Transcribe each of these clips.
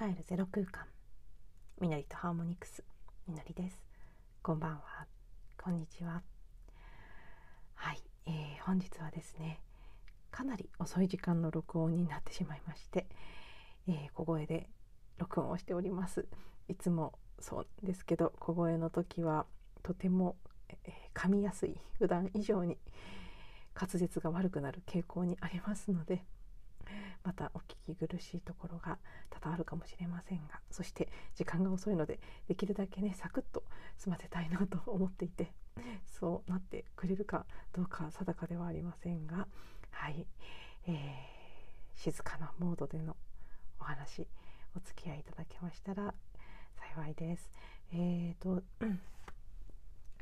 帰るゼロ空間。みのりとハーモニクスみのりです。こんばんは。こんにちは。はい、えー、本日はですねかなり遅い時間の録音になってしまいまして、えー、小声で録音をしております。いつもそうですけど小声の時はとても、えー、噛みやすい。普段以上に滑舌が悪くなる傾向にありますのでまたお聞き苦しいところが多々あるかもしれませんがそして時間が遅いのでできるだけねサクッと済ませたいなと思っていてそうなってくれるかどうか定かではありませんがはい、えー、静かなモードでのお話お付き合いいただけましたら幸いです。えーと、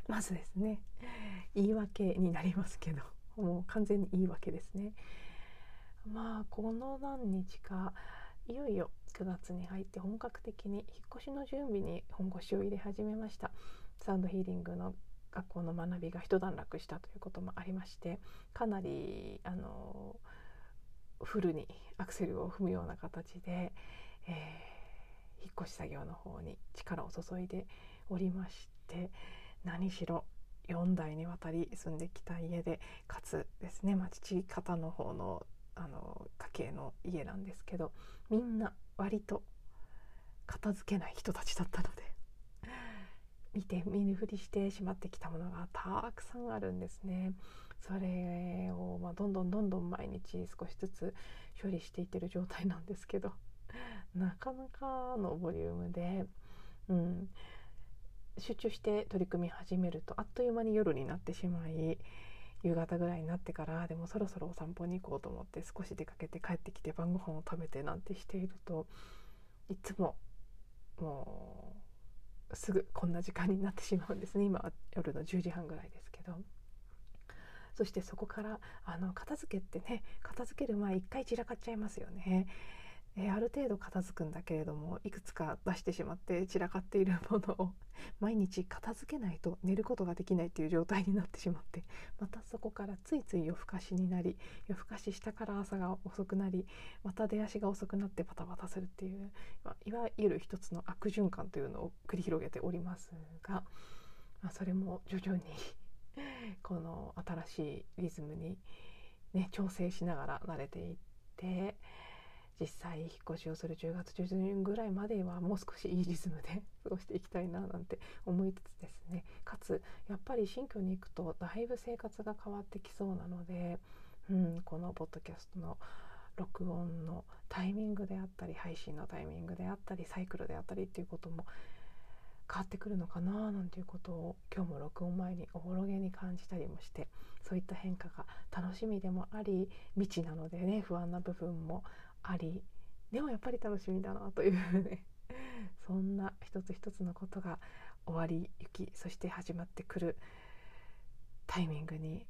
まずですね言い訳になりますけどもう完全に言い訳ですね。まあこの何日かいよいよ9月に入って本格的に引っ越しの準備に本腰を入れ始めました。サンドヒーリングの学校の学びが一段落したということもありましてかなりあのフルにアクセルを踏むような形で、えー、引っ越し作業の方に力を注いでおりまして何しろ4代にわたり住んできた家でかつですね、まあ、父方の方のあの家系の家なんですけどみんな割と片付けない人たちだったので 見て見ぬふりしてしまってきたものがたくさんあるんですね。それを、まあ、どんどんどんどん毎日少しずつ処理していってる状態なんですけど なかなかのボリュームで、うん、集中して取り組み始めるとあっという間に夜になってしまい夕方ぐらいになってからでもそろそろお散歩に行こうと思って少し出かけて帰ってきて晩ご飯を食べてなんてしているといつももうすぐこんな時間になってしまうんですね今夜の10時半ぐらいですけど。そしてそこからあの片付けってね片付ける前一回散らかっちゃいますよね。えー、ある程度片付くんだけれどもいくつか出してしまって散らかっているものを 毎日片付けないと寝ることができないっていう状態になってしまってまたそこからついつい夜更かしになり夜更かししたから朝が遅くなりまた出足が遅くなってバタバタするっていうまいわゆる一つの悪循環というのを繰り広げておりますが、まあ、それも徐々に この新しいリズムに、ね、調整しながら慣れていって。実際引っ越しをする10月中旬ぐらいまではもう少しいいリズムで 過ごしていきたいななんて思いつつですね。かつやっぱり新居に行くとだいぶ生活が変わってきそうなので、うん、このポッドキャストの録音のタイミングであったり配信のタイミングであったりサイクルであったりっていうことも変わってくるのかななんていうことを今日も録音前におぼろげに感じたりもしてそういった変化が楽しみでもあり未知なのでね不安な部分もありでもやっぱり楽しみだなというね そんな一つ一つのことが終わりゆきそして始まってくるタイミングに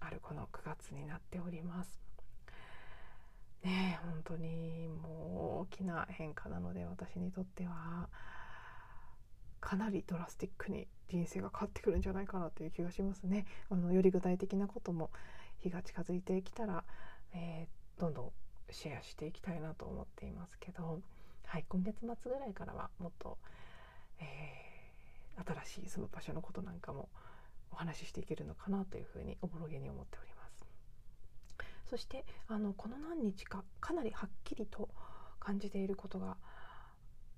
あるこの9月になっております。ね本当にもう大きな変化なので私にとってはかなりドラスティックに人生が変わってくるんじゃないかなという気がしますね。あのより具体的なことも日が近づいてきたら、えー、どんどんシェアしていきたいなと思っていますけど、はい、今月末ぐらいからはもっと、えー、新しい住む場所のことなんかもお話ししていけるのかなというふうにおぼろげに思っております。そしてあのこの何日かかなりはっきりと感じていることが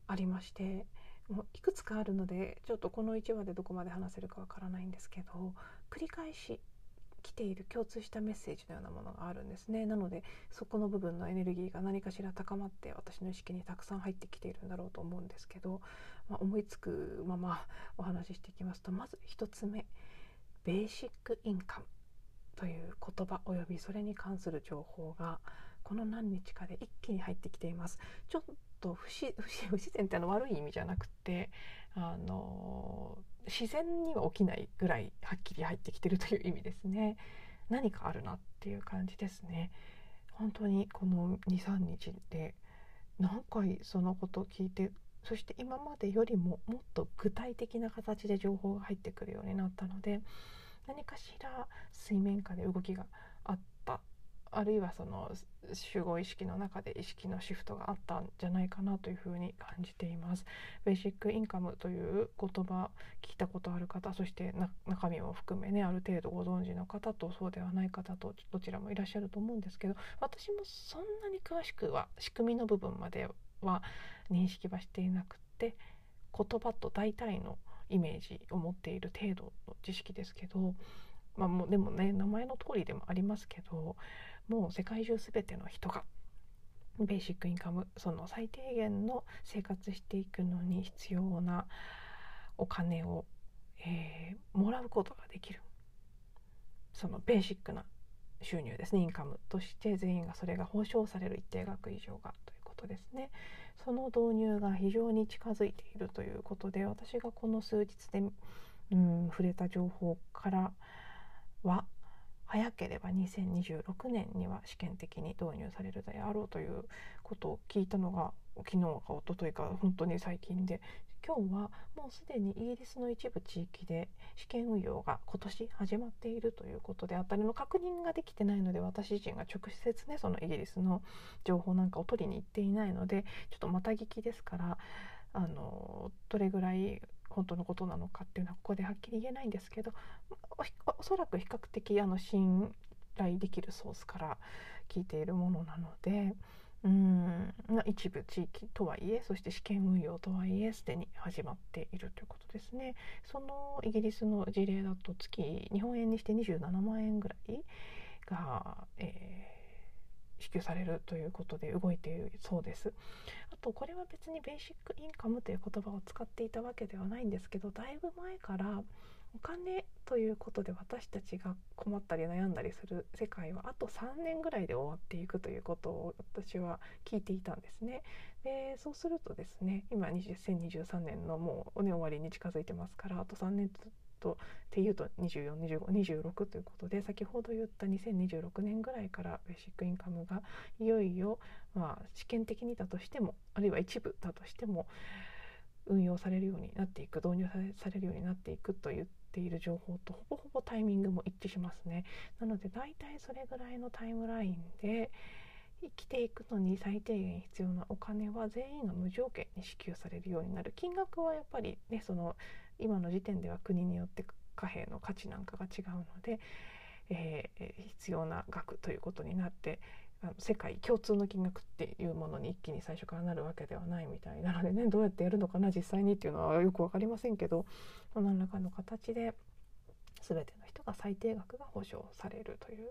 ありましてもういくつかあるのでちょっとこの1話でどこまで話せるかわからないんですけど繰り返し来ている共通したメッセージのようなものがあるんですね。なのでそこの部分のエネルギーが何かしら高まって私の意識にたくさん入ってきているんだろうと思うんですけど、まあ、思いつくままお話ししていきますとまず1つ目ベーシックインカムという言葉およびそれに関する情報がこの何日かで一気に入ってきています。ちょっと不自不自然っての悪い意味じゃなくてあの自然には起きないぐらいはっきり入ってきてるという意味ですね。何かあるなっていう感じですね。本当にこの23日で何回そのことを聞いてそして今までよりももっと具体的な形で情報が入ってくるようになったので何かしら水面下で動きがあったあるいはその集合意識の中で意識のシフトがあったんじゃないかなというふうに感じています。ベーシックインカムという言葉聞いたことある方そして中身も含めねある程度ご存知の方とそうではない方とどちらもいらっしゃると思うんですけど私もそんなに詳しくは仕組みの部分までは認識はしていなくて言葉と大体のイメージを持っている程度の知識ですけど、まあ、もうでもね名前の通りでもありますけどもう世界中全ての人がベーシックインカムその最低限の生活していくのに必要なお金を、えー、もらうことができる。そのベーシックな収入ですねインカムとして全員がそれが保証される一定額以上がということですね。その導入が非常に近づいているということで私がこの数日で、うん、触れた情報からは早ければ2026年には試験的に導入されるであろうということを聞いたのが昨日か一昨日か本当に最近で。今日はもうすでにイギリスの一部地域で試験運用が今年始まっているということであたりの確認ができてないので私自身が直接ねそのイギリスの情報なんかを取りに行っていないのでちょっとまた聞きですからあのどれぐらい本当のことなのかっていうのはここではっきり言えないんですけどおそらく比較的あの信頼できるソースから聞いているものなのでうん一部地域とはいえそして試験運用とはいえすでに始まっているということですね。そのイギリスの事例だと月日本円にして27万円ぐらいが、えー支給されるということで動いているそうですあとこれは別にベーシックインカムという言葉を使っていたわけではないんですけどだいぶ前からお金ということで私たちが困ったり悩んだりする世界はあと3年ぐらいで終わっていくということを私は聞いていたんですね。でそうするとですね今2023年のもう、ね、終わりに近づいてますからあと3年とっていうと242526ということで先ほど言った2026年ぐらいからベーシックインカムがいよいよ、まあ、試験的にだとしてもあるいは一部だとしても運用されるようになっていく導入されるようになっていくと言っている情報とほぼほぼタイミングも一致しますね。なので大体それぐらいのタイムラインで生きていくのに最低限必要なお金は全員が無条件に支給されるようになる。金額はやっぱりねその今の時点では国によって貨幣の価値なんかが違うので、えー、必要な額ということになってあの世界共通の金額っていうものに一気に最初からなるわけではないみたいなのでねどうやってやるのかな実際にっていうのはよく分かりませんけど何らかの形で全ての人が最低額が保証されるという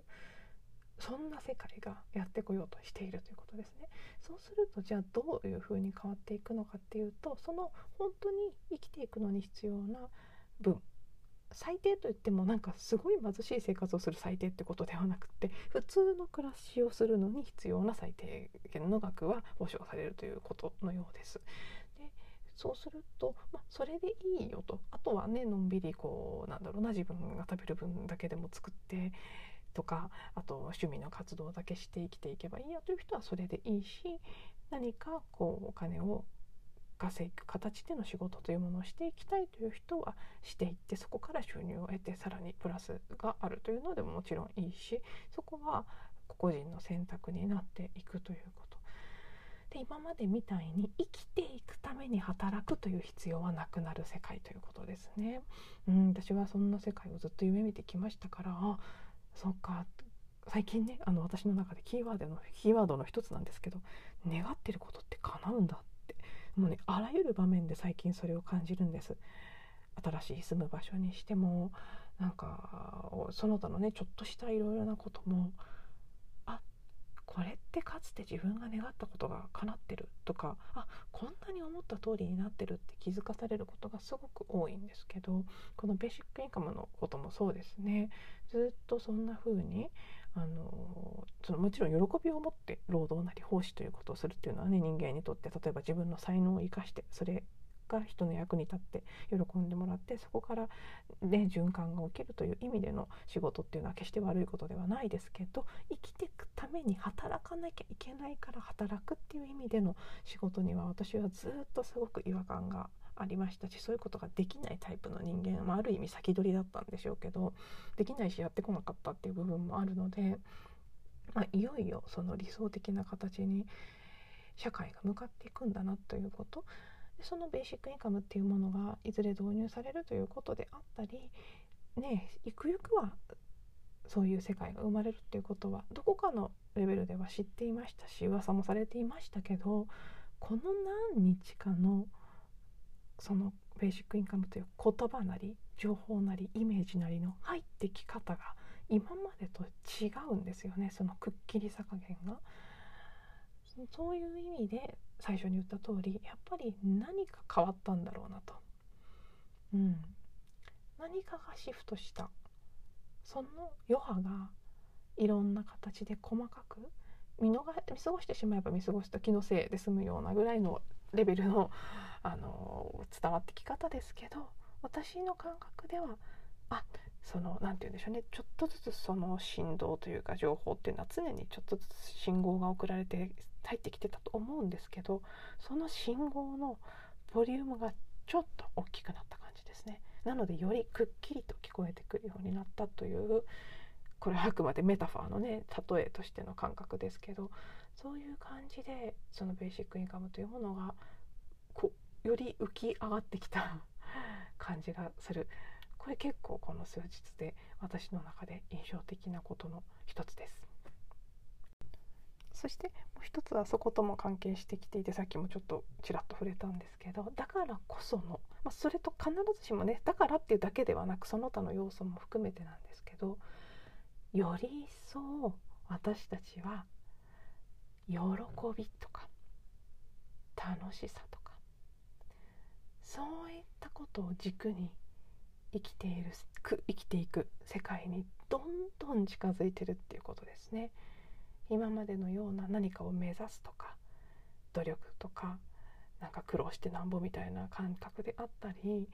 そんな世界がやってこようとしているということですね。そうするとじゃあどういうふうに変わっていくのかっていうとその本当に生きていくのに必要な分最低といってもなんかすごい貧しい生活をする最低ってことではなくて普通の暮らしをするのに必要な最低限の額は保証されるということのようです。でそうすると、まあ、それでいいよとあとはねのんびりこうなんだろうな自分が食べる分だけでも作ってとかあと趣味の活動だけして生きていけばいいやという人はそれでいいし何かこうお金を稼ぐ形での仕事というものをしていきたいという人はしていってそこから収入を得てさらにプラスがあるというのでももちろんいいしそこは個々人の選択になっていくということで今までみたいに生きていくために働くという必要はなくなる世界ということですね。うん私はそんな世界をずっと夢見てきましたからあそっか。最近ねあの私の中でキーワードのキーワードの一つなんですけど願ってることって叶うんだって。もうねあらゆる場面で最近それを感じるんです。新しい住む場所にしてもなんかその他のねちょっとしたいろいろなこともあこれってかつて自分が願ったことが叶ってるとかあこんなに思った通りになってるって気づかされることがすごく多いんですけどこのベーシックインカムのこともそうですね。ずっとそんな風にあのそのもちろん喜びを持って労働なり奉仕ということをするっていうのはね人間にとって例えば自分の才能を生かしてそれが人の役に立って喜んでもらってそこから、ね、循環が起きるという意味での仕事っていうのは決して悪いことではないですけど生きていくために働かなきゃいけないから働くっていう意味での仕事には私はずっとすごく違和感があありましたしそういうことができないタイプの人間、まあ、ある意味先取りだったんでしょうけどできないしやってこなかったっていう部分もあるのでまあ、いよいよその理想的な形に社会が向かっていくんだなということ。でそのベーシックインカムっていうものがいずれ導入されるということであったりねゆくゆくはそういう世界が生まれるっていうことはどこかのレベルでは知っていましたし噂もされていましたけどこの何日かのそのベーシックインカムという言葉なり情報なりイメージなりの入ってき方が今までと違うんですよねそのくっきりさ加減が。そういう意味で最初に言った通りやっぱり何か変わったんだろうなと。うん、何かがシフトしたその余波がいろんな形で細かく見逃見過ごしてしまえば見過ごした気のせいで済むようなぐらいのレベルの、あの伝わってき方ですけど私の感覚ではあその何て言うんでしょうねちょっとずつその振動というか情報っていうのは常にちょっとずつ信号が送られて入ってきてたと思うんですけどその信号のボリュームがちょっと大きくなった感じですね。なのでよりくっきりと聞こえてくるようになったというこれはあくまでメタファーのね例えとしての感覚ですけどそういう感じでそのベーシックインカムというものがこより浮き上がってきた 感じがするこれ結構この数日で私の中で印象的なことの一つです。そしてもう一つはそことも関係してきていてさっきもちょっとちらっと触れたんですけどだからこその、まあ、それと必ずしもねだからっていうだけではなくその他の要素も含めてなんですけどより一層私たちは喜びとか楽しさとかそういったことを軸に生きている生きていく世界にどんどん近づいてるっていうことですね。今までのような何かを目指すとか努力とかなんか苦労してなんぼみたいな感覚であったり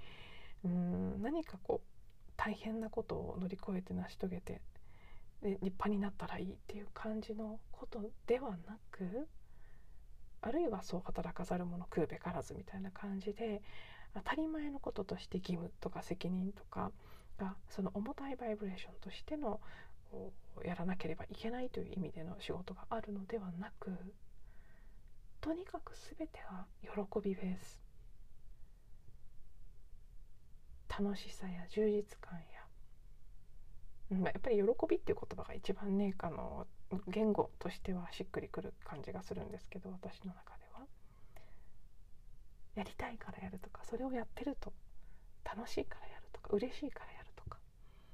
うん何かこう大変なことを乗り越えて成し遂げて立派になったらいいっていう感じのことではなくあるいはそう働かざる者食うべからずみたいな感じで当たり前のこととして義務とか責任とかがその重たいバイブレーションとしてのやらなければいけないという意味での仕事があるのではなくとにかく全ては喜びベース。楽しさや充実感や、うん、やっぱり喜びっていう言葉が一番ねあの言語としてはしっくりくる感じがするんですけど私の中では。やりたいからやるとかそれをやってると楽しいからやるとか嬉しいからやるとか。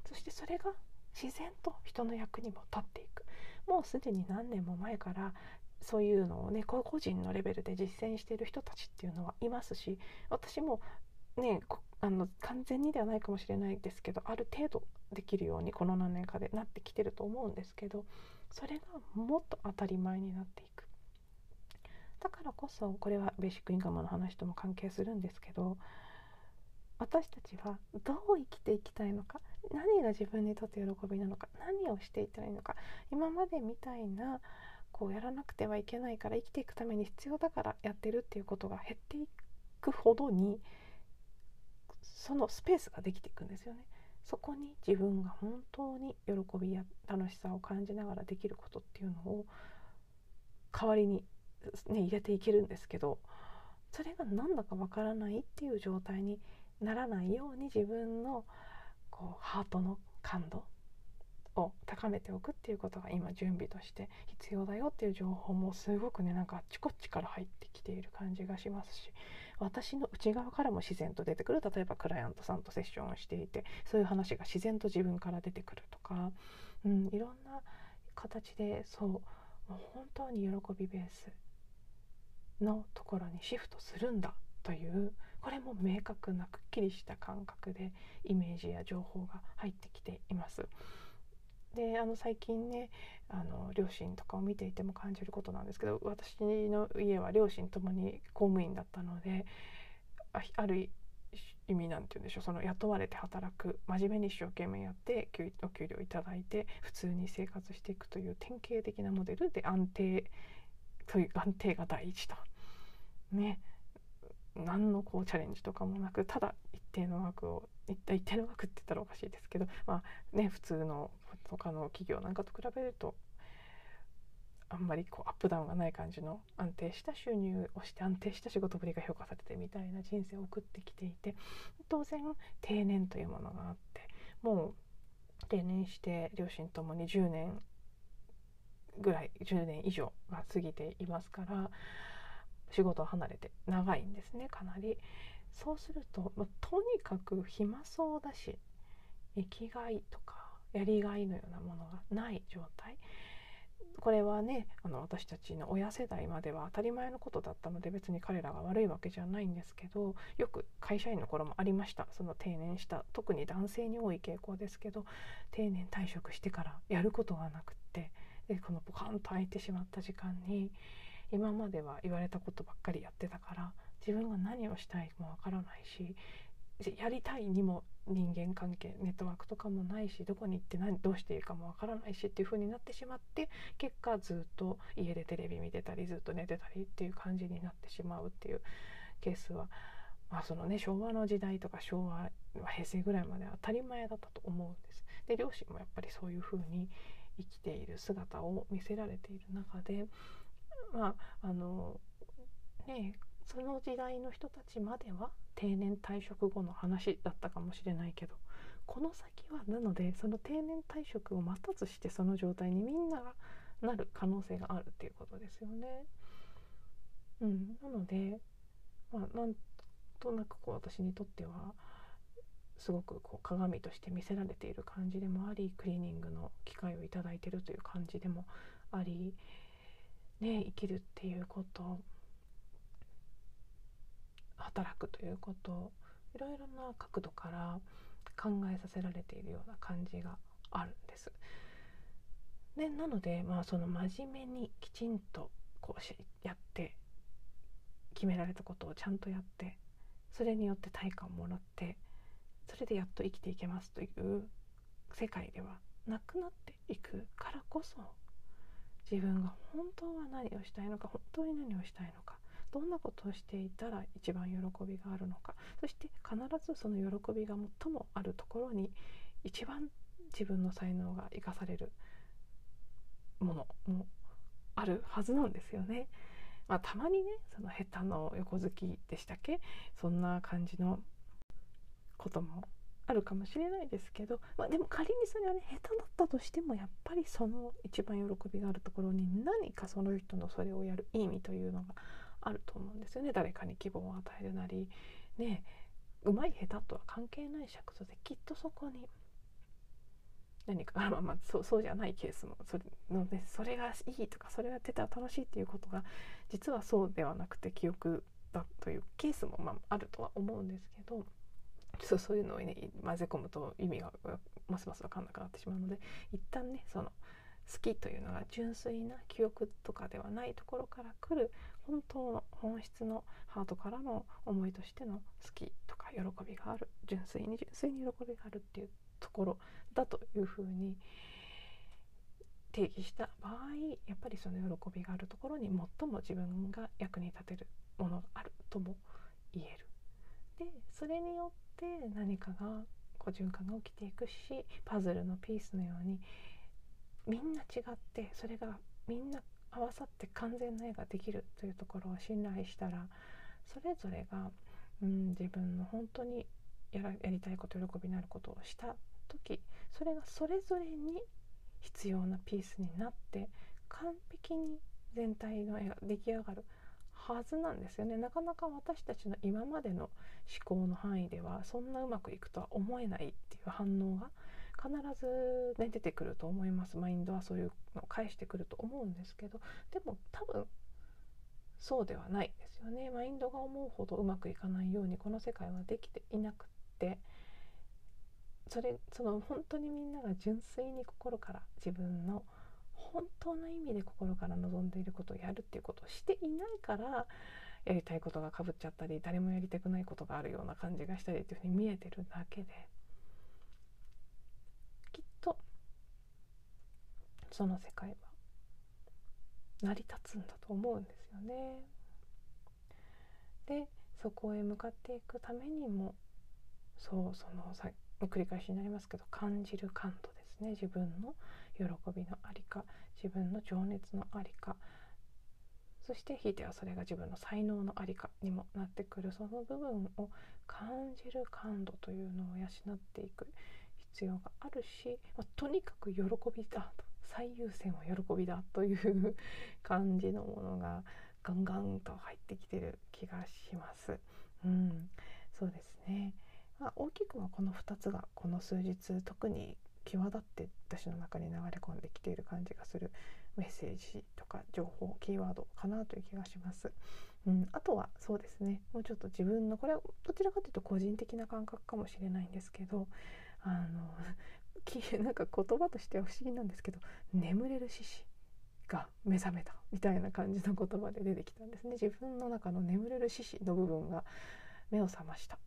そしてそれが自然と人の役にも立っていく。もうすでに何年も前からそういうのをね個人のレベルで実践している人たちっていうのはいますし私もねあの完全にではないかもしれないですけどある程度できるようにこの何年かでなってきてると思うんですけどそれがもっと当たり前になっていく。だからこそこれはベーシックインカムの話とも関係するんですけど私たちはどう生きていきたいのか何が自分にとって喜びなのか何をしていったらいいのか今までみたいなこうやらなくてはいけないから生きていくために必要だからやってるっていうことが減っていくほどにそのスペースができていくんですよね。そこに自分が本当に喜びや楽しさを感じながらできることっていうのを代わりに、ね、入れていけるんですけどそれが何だかわからないっていう状態にならないように自分のこうハートの感度を高めておくっていうことが今準備として必要だよっていう情報もすごくねなんかあっちこっちから入ってきている感じがしますし私の内側からも自然と出てくる例えばクライアントさんとセッションをしていてそういう話が自然と自分から出てくるとか、うん、いろんな形でそうもう本当に喜びベースのところにシフトするんだというこれも明確なくっきりした感覚でイメージや情報が入ってきています。であの最近ねあの両親とかを見ていても感じることなんですけど私の家は両親ともに公務員だったのである意味なんて言うんでしょうその雇われて働く真面目に一生懸命やってお給料いただいて普通に生活していくという典型的なモデルで安定という安定が第一と。ね何のこうチャレンジとかもなくただ一定の額を一定の額って言ったらおかしいですけどまあね普通の他の企業なんかと比べるとあんまりこうアップダウンがない感じの安定した収入をして安定した仕事ぶりが評価されてみたいな人生を送ってきていて当然定年というものがあってもう定年して両親ともに10年ぐらい10年以上が過ぎていますから仕事を離れて長いんですねかなり。そうすると、まあ、とにかく暇そうだし生きがいとかやりがいのようなものがない状態これはねあの私たちの親世代までは当たり前のことだったので別に彼らが悪いわけじゃないんですけどよく会社員の頃もありましたその定年した特に男性に多い傾向ですけど定年退職してからやることがなくってでこのポカンと空いてしまった時間に今までは言われたことばっかりやってたから自分が何をしたいもわからないしやりたいにも人間関係ネットワークとかもないしどこに行って何どうしていいかもわからないしっていう風になってしまって結果ずっと家でテレビ見てたりずっと寝てたりっていう感じになってしまうっていうケースは、まあそのね、昭和の時代とか昭和平成ぐらいまでは当たり前だったと思うんです。で両親もやっぱりそういう風に生きている姿を見せられている中でまああのねその時代の人たちまでは定年退職後の話だったかもしれないけどこの先はなのでその定年退職を待たずしてその状態にみんながなる可能性があるっていうことですよね。うん、なので、まあ、なんとなくこう私にとってはすごくこう鏡として見せられている感じでもありクリーニングの機会をいただいてるという感じでもあり、ね、生きるっていうこと働くということいろいろな角度から考えさせられているような感じがあるんです。でなのでまあその真面目にきちんとこうしやって決められたことをちゃんとやってそれによって対価をもらってそれでやっと生きていけますという世界ではなくなっていくからこそ自分が本当は何をしたいのか本当に何をしたいのかどんなことをしていたら一番喜びがあるのかそして必ずその喜びが最もあるところに一番自分の才能が生かされるものもあるはずなんですよね。まあ、たまにねその下手の横好きでしたっけ？そんな感じのこともあるかもしれないですけど、まあ、でも仮にそれはね下手だったとしてもやっぱりその一番喜びがあるところに何かその人のそれをやる意味というのがあると思うんですよね。誰かに希望を与えるなりねうまい下手とは関係ない尺度できっとそこに何か まあまあそうそうじゃないケースもそれのでそれがいいとかそれが出たら楽しいっていうことが実はそうではなくて記憶だというケースもまああるとは思うんですけどそうそういうのをね混ぜ込むと意味がますます分かんなくなってしまうので一旦ねその好きというのが純粋な記憶とかではないところから来る本当の本質のハートからの思いとしての好きとか喜びがある純粋に純粋に喜びがあるっていうところだというふうに定義した場合やっぱりその喜びがあるところに最も自分が役に立てるものがあるとも言える。でそれによって何かがこう循環が起きていくしパズルのピースのようにみんな違ってそれがみんな合わさって完全な絵ができるというところを信頼したらそれぞれが、うん、自分の本当にやらやりたいこと喜びになることをした時それがそれぞれに必要なピースになって完璧に全体の絵が出来上がる。はずなんですよね。なかなか私たちの今までの思考の範囲ではそんなうまくいくとは思えないっていう反応が必ず、ね、出てくると思います。マインドはそういうのを返してくると思うんですけど。でも多分そうではないですよね。マインドが思うほどうまくいかないようにこの世界はできていなくってそれその本当にみんなが純粋に心から自分の本当の意味で心から望んでいることをやるっていうことをしていないからやりたいことがかぶっちゃったり誰もやりたくないことがあるような感じがしたりっていうふうに見えてるだけできっとその世界は成り立つんだと思うんですよね。でそこへ向かっていくためにもそうそのさ繰り返しになりますけど感じる感度ですね自分の喜びのありか自分の情熱のありかそしてひいてはそれが自分の才能のありかにもなってくるその部分を感じる感度というのを養っていく必要があるし、まあ、とにかく喜びだと最優先は喜びだという感じのものがガンガンと入ってきてる気がします。うん、そうですね、まあ、大きくはこの2つがこの数日特に際立って私の中に流れ込んできている感じがするメッセージとか情報キーワードかなという気がします。うん、あとはそうですね。もうちょっと自分のこれはどちらかというと個人的な感覚かもしれないんですけどあの なんか言葉としては不思議なんですけど眠れる獅子が目覚めたみたいな感じの言葉で出てきたんですね。自分の中の眠れる獅子の部分が目を覚ました。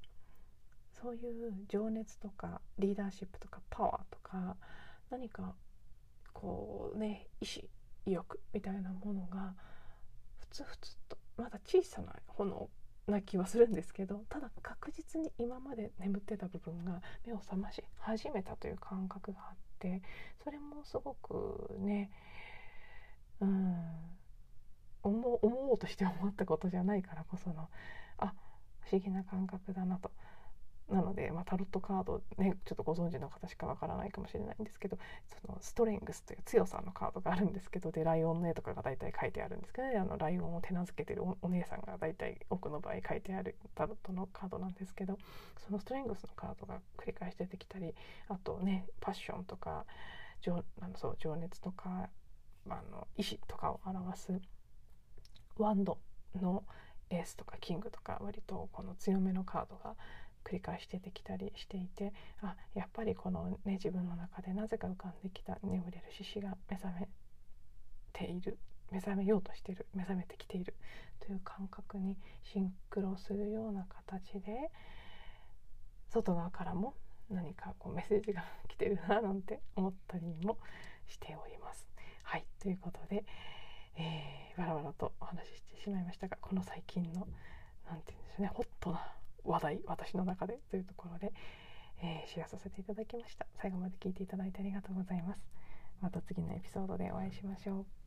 そういう情熱とかリーダーシップとかパワーとか何かこうね意志意欲みたいなものがふつふつとまだ小さな炎な気はするんですけどただ確実に今まで眠ってた部分が目を覚まし始めたという感覚があってそれもすごくねうん思おうとして思ったことじゃないからこそのあ不思議な感覚だなと。なので、まあ、タロットカードねちょっとご存知の方しかわからないかもしれないんですけどそのストレングスという強さのカードがあるんですけどでライオンの絵とかが大体書いてあるんですけど、ね、あのライオンを手なずけてるお姉さんが大体多くの場合書いてあるタロットのカードなんですけどそのストレングスのカードが繰り返し出てきたりあとねパッションとか情あのそう情熱とか、あ、あの意志とかを表すワンドのエースとかキングとか割とこの強めのカードが繰り返し出てきたりしていてあやっぱりこのね自分の中でなぜか浮かんできた眠れる獅子が目覚めている目覚めようとしている目覚めてきているという感覚にシンクロするような形で外側からも何かこうメッセージが来てるななんて思ったりもしております。はいということで、えー、バラバラとお話ししてしまいましたがこの最近の何て言うんでしょうねホットな話題私の中でというところで、えー、シェアさせていただきました。最後まで聞いていただいてありがとうございます。また次のエピソードでお会いしましょう。